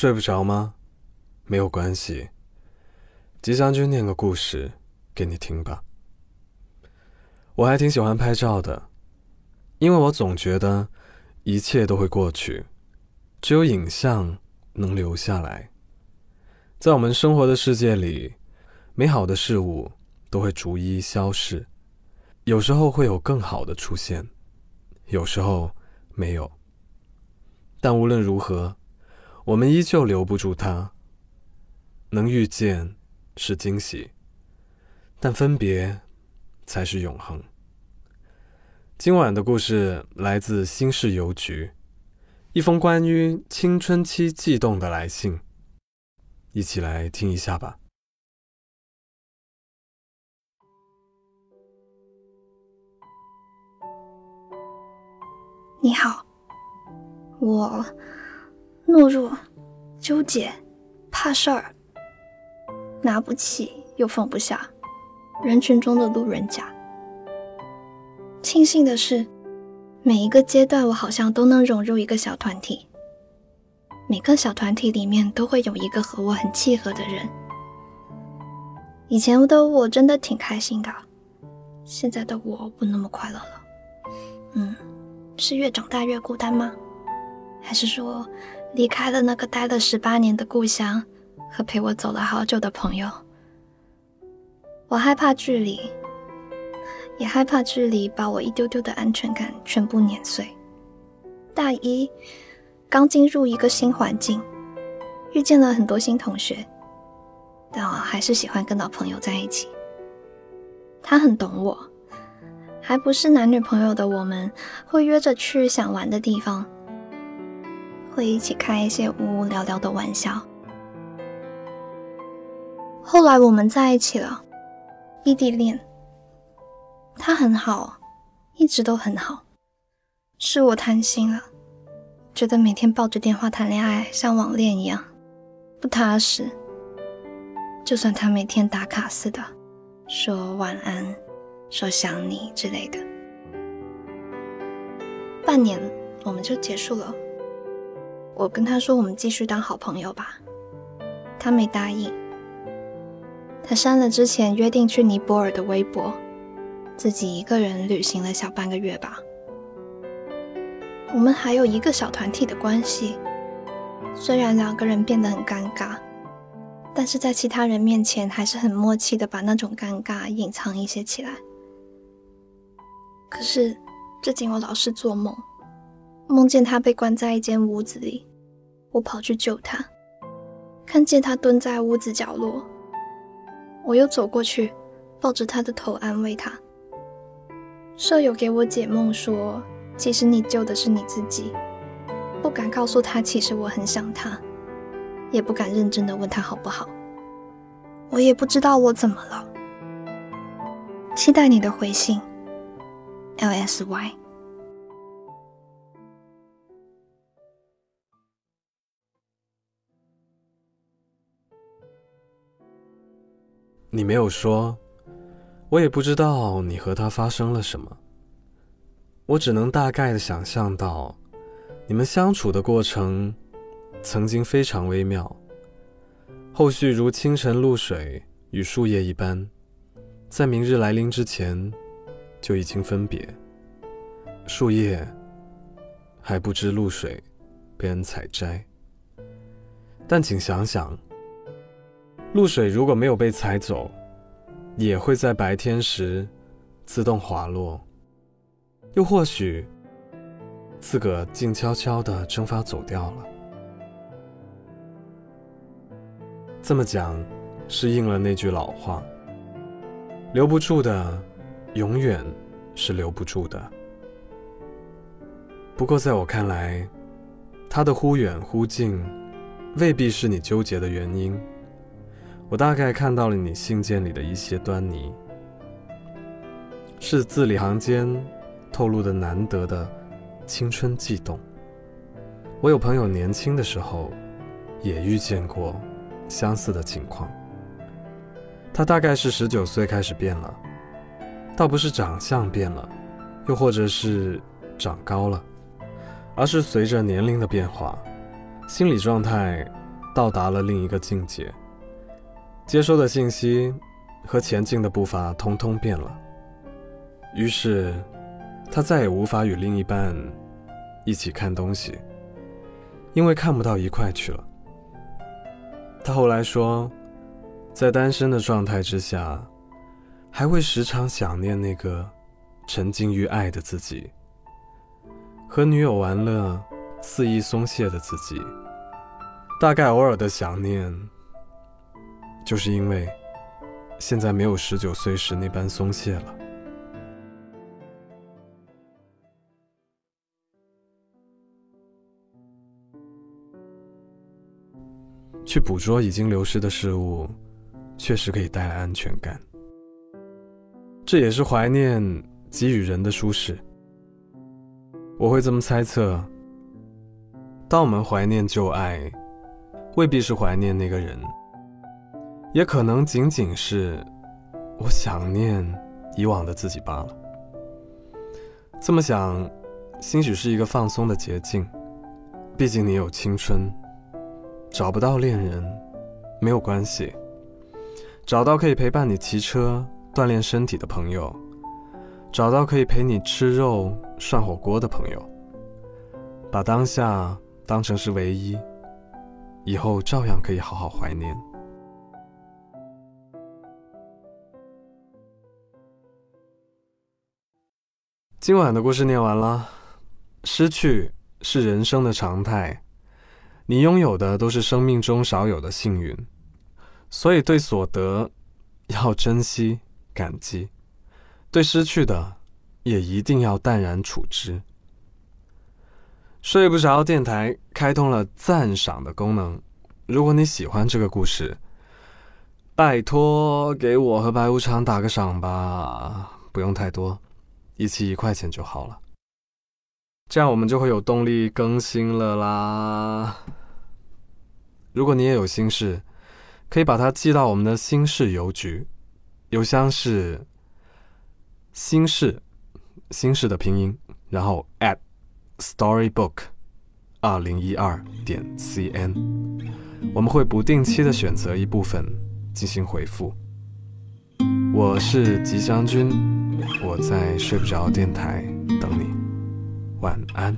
睡不着吗？没有关系，吉祥君念个故事给你听吧。我还挺喜欢拍照的，因为我总觉得一切都会过去，只有影像能留下来。在我们生活的世界里，美好的事物都会逐一消逝，有时候会有更好的出现，有时候没有。但无论如何。我们依旧留不住他。能遇见是惊喜，但分别才是永恒。今晚的故事来自新市邮局，一封关于青春期悸动的来信，一起来听一下吧。你好，我。懦弱、纠结、怕事儿，拿不起又放不下，人群中的路人甲。庆幸的是，每一个阶段我好像都能融入一个小团体，每个小团体里面都会有一个和我很契合的人。以前的我真的挺开心的，现在的我不那么快乐了。嗯，是越长大越孤单吗？还是说？离开了那个待了十八年的故乡和陪我走了好久的朋友，我害怕距离，也害怕距离把我一丢丢的安全感全部碾碎。大一刚进入一个新环境，遇见了很多新同学，但我还是喜欢跟老朋友在一起。他很懂我，还不是男女朋友的我们，会约着去想玩的地方。会一起开一些无无聊聊的玩笑。后来我们在一起了，异地恋。他很好，一直都很好。是我贪心了，觉得每天抱着电话谈恋爱像网恋一样不踏实。就算他每天打卡似的说晚安、说想你之类的，半年我们就结束了。我跟他说，我们继续当好朋友吧。他没答应。他删了之前约定去尼泊尔的微博，自己一个人旅行了小半个月吧。我们还有一个小团体的关系，虽然两个人变得很尴尬，但是在其他人面前还是很默契的把那种尴尬隐藏一些起来。可是最近我老是做梦，梦见他被关在一间屋子里。我跑去救他，看见他蹲在屋子角落，我又走过去，抱着他的头安慰他。舍友给我解梦说，其实你救的是你自己，不敢告诉他，其实我很想他，也不敢认真的问他好不好。我也不知道我怎么了，期待你的回信。L S Y。你没有说，我也不知道你和他发生了什么。我只能大概的想象到，你们相处的过程曾经非常微妙，后续如清晨露水与树叶一般，在明日来临之前就已经分别。树叶还不知露水被人采摘，但请想想。露水如果没有被采走，也会在白天时自动滑落，又或许自个静悄悄地蒸发走掉了。这么讲，是应了那句老话：留不住的，永远是留不住的。不过在我看来，他的忽远忽近，未必是你纠结的原因。我大概看到了你信件里的一些端倪，是字里行间透露的难得的青春悸动。我有朋友年轻的时候也遇见过相似的情况。他大概是十九岁开始变了，倒不是长相变了，又或者是长高了，而是随着年龄的变化，心理状态到达了另一个境界，接收的信息和前进的步伐通通变了。于是，他再也无法与另一半一起看东西，因为看不到一块去了。他后来说，在单身的状态之下，还会时常想念那个沉浸于爱的自己，和女友玩乐、肆意松懈的自己。大概偶尔的想念，就是因为现在没有十九岁时那般松懈了。去捕捉已经流失的事物，确实可以带来安全感。这也是怀念给予人的舒适。我会这么猜测：当我们怀念旧爱，未必是怀念那个人，也可能仅仅是我想念以往的自己罢了。这么想，兴许是一个放松的捷径。毕竟你有青春。找不到恋人，没有关系。找到可以陪伴你骑车、锻炼身体的朋友，找到可以陪你吃肉、涮火锅的朋友，把当下当成是唯一，以后照样可以好好怀念。今晚的故事念完了，失去是人生的常态。你拥有的都是生命中少有的幸运，所以对所得要珍惜感激，对失去的也一定要淡然处之。睡不着电台开通了赞赏的功能，如果你喜欢这个故事，拜托给我和白无常打个赏吧，不用太多，一期一块钱就好了，这样我们就会有动力更新了啦。如果你也有心事，可以把它寄到我们的心事邮局，邮箱是心事心事的拼音，然后 at storybook 二零一二点 cn，我们会不定期的选择一部分进行回复。我是吉祥君，我在睡不着电台等你，晚安。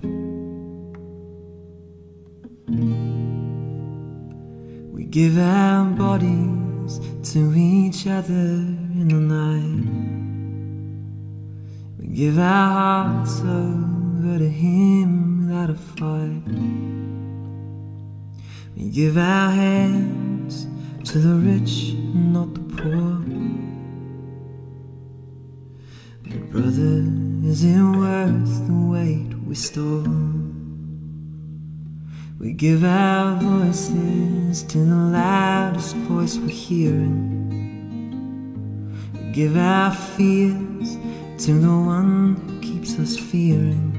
We give our bodies to each other in the night. We give our hearts over to Him without a fight. We give our hands to the rich, not the poor. brother, is it worth the weight we store? We give our voices to the loudest voice we're hearing. We give our fears to the one who keeps us fearing.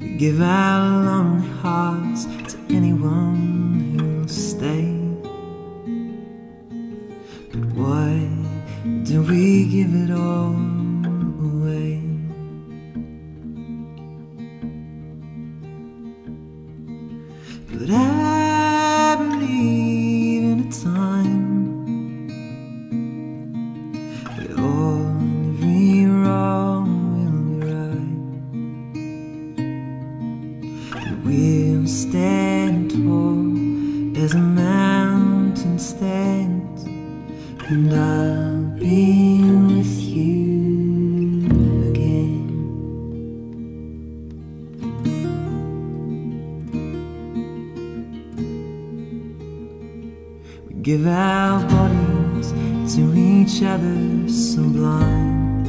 We give our lonely hearts to anyone who'll stay. But why do we give it all give our bodies to each other so blind.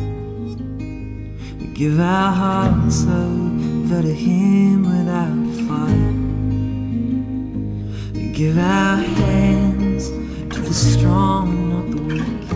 We give our hearts so over to Him without fight. We give our hands to the strong, not the weak.